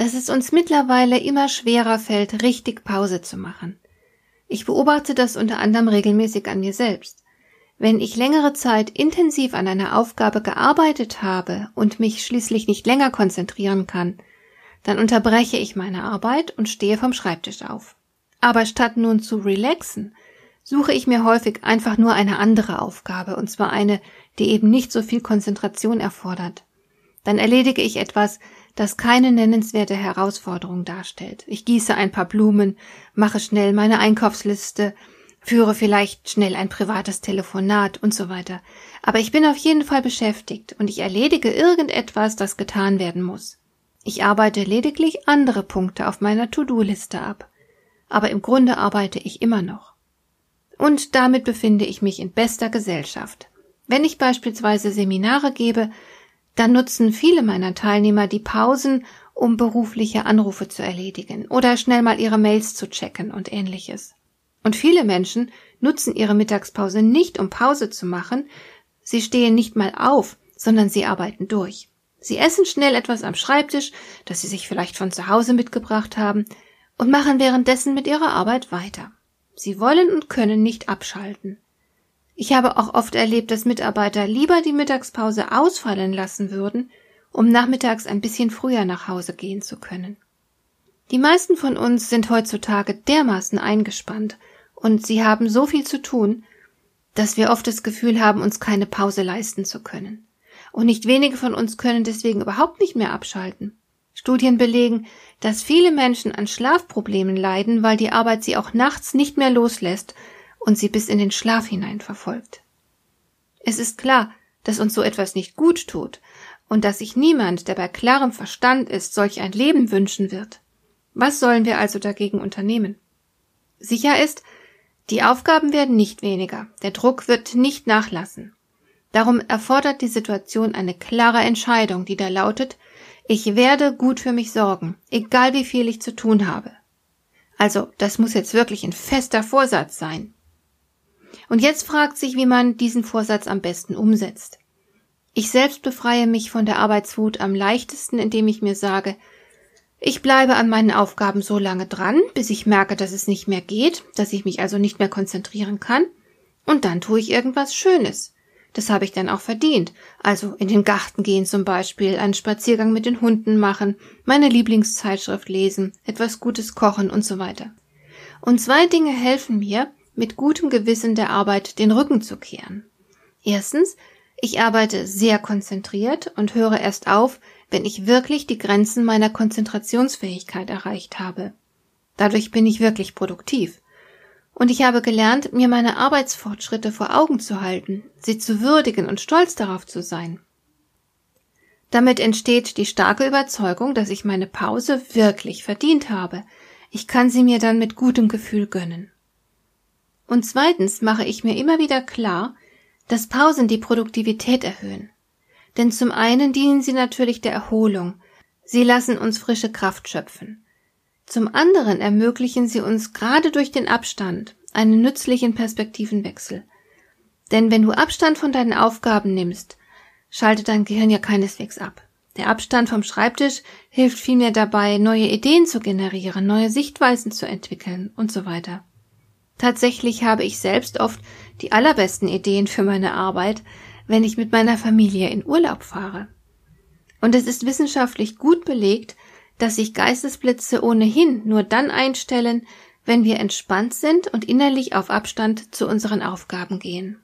dass es uns mittlerweile immer schwerer fällt, richtig Pause zu machen. Ich beobachte das unter anderem regelmäßig an mir selbst. Wenn ich längere Zeit intensiv an einer Aufgabe gearbeitet habe und mich schließlich nicht länger konzentrieren kann, dann unterbreche ich meine Arbeit und stehe vom Schreibtisch auf. Aber statt nun zu relaxen, suche ich mir häufig einfach nur eine andere Aufgabe, und zwar eine, die eben nicht so viel Konzentration erfordert. Dann erledige ich etwas, das keine nennenswerte Herausforderung darstellt. Ich gieße ein paar Blumen, mache schnell meine Einkaufsliste, führe vielleicht schnell ein privates Telefonat und so weiter. Aber ich bin auf jeden Fall beschäftigt und ich erledige irgendetwas, das getan werden muss. Ich arbeite lediglich andere Punkte auf meiner To-Do-Liste ab. Aber im Grunde arbeite ich immer noch. Und damit befinde ich mich in bester Gesellschaft. Wenn ich beispielsweise Seminare gebe, dann nutzen viele meiner Teilnehmer die Pausen, um berufliche Anrufe zu erledigen oder schnell mal ihre Mails zu checken und ähnliches. Und viele Menschen nutzen ihre Mittagspause nicht, um Pause zu machen, sie stehen nicht mal auf, sondern sie arbeiten durch. Sie essen schnell etwas am Schreibtisch, das sie sich vielleicht von zu Hause mitgebracht haben, und machen währenddessen mit ihrer Arbeit weiter. Sie wollen und können nicht abschalten. Ich habe auch oft erlebt, dass Mitarbeiter lieber die Mittagspause ausfallen lassen würden, um nachmittags ein bisschen früher nach Hause gehen zu können. Die meisten von uns sind heutzutage dermaßen eingespannt und sie haben so viel zu tun, dass wir oft das Gefühl haben, uns keine Pause leisten zu können. Und nicht wenige von uns können deswegen überhaupt nicht mehr abschalten. Studien belegen, dass viele Menschen an Schlafproblemen leiden, weil die Arbeit sie auch nachts nicht mehr loslässt und sie bis in den Schlaf hinein verfolgt. Es ist klar, dass uns so etwas nicht gut tut und dass sich niemand, der bei klarem Verstand ist, solch ein Leben wünschen wird. Was sollen wir also dagegen unternehmen? Sicher ist, die Aufgaben werden nicht weniger, der Druck wird nicht nachlassen. Darum erfordert die Situation eine klare Entscheidung, die da lautet, ich werde gut für mich sorgen, egal wie viel ich zu tun habe. Also, das muss jetzt wirklich ein fester Vorsatz sein. Und jetzt fragt sich, wie man diesen Vorsatz am besten umsetzt. Ich selbst befreie mich von der Arbeitswut am leichtesten, indem ich mir sage, ich bleibe an meinen Aufgaben so lange dran, bis ich merke, dass es nicht mehr geht, dass ich mich also nicht mehr konzentrieren kann, und dann tue ich irgendwas Schönes. Das habe ich dann auch verdient. Also in den Garten gehen zum Beispiel, einen Spaziergang mit den Hunden machen, meine Lieblingszeitschrift lesen, etwas Gutes kochen und so weiter. Und zwei Dinge helfen mir, mit gutem Gewissen der Arbeit den Rücken zu kehren. Erstens, ich arbeite sehr konzentriert und höre erst auf, wenn ich wirklich die Grenzen meiner Konzentrationsfähigkeit erreicht habe. Dadurch bin ich wirklich produktiv. Und ich habe gelernt, mir meine Arbeitsfortschritte vor Augen zu halten, sie zu würdigen und stolz darauf zu sein. Damit entsteht die starke Überzeugung, dass ich meine Pause wirklich verdient habe. Ich kann sie mir dann mit gutem Gefühl gönnen. Und zweitens mache ich mir immer wieder klar, dass Pausen die Produktivität erhöhen. Denn zum einen dienen sie natürlich der Erholung, sie lassen uns frische Kraft schöpfen. Zum anderen ermöglichen sie uns gerade durch den Abstand einen nützlichen Perspektivenwechsel. Denn wenn du Abstand von deinen Aufgaben nimmst, schaltet dein Gehirn ja keineswegs ab. Der Abstand vom Schreibtisch hilft vielmehr dabei, neue Ideen zu generieren, neue Sichtweisen zu entwickeln und so weiter. Tatsächlich habe ich selbst oft die allerbesten Ideen für meine Arbeit, wenn ich mit meiner Familie in Urlaub fahre. Und es ist wissenschaftlich gut belegt, dass sich Geistesblitze ohnehin nur dann einstellen, wenn wir entspannt sind und innerlich auf Abstand zu unseren Aufgaben gehen.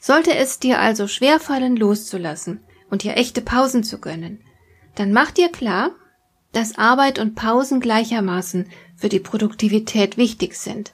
Sollte es dir also schwerfallen, loszulassen und dir echte Pausen zu gönnen, dann mach dir klar, dass Arbeit und Pausen gleichermaßen für die Produktivität wichtig sind,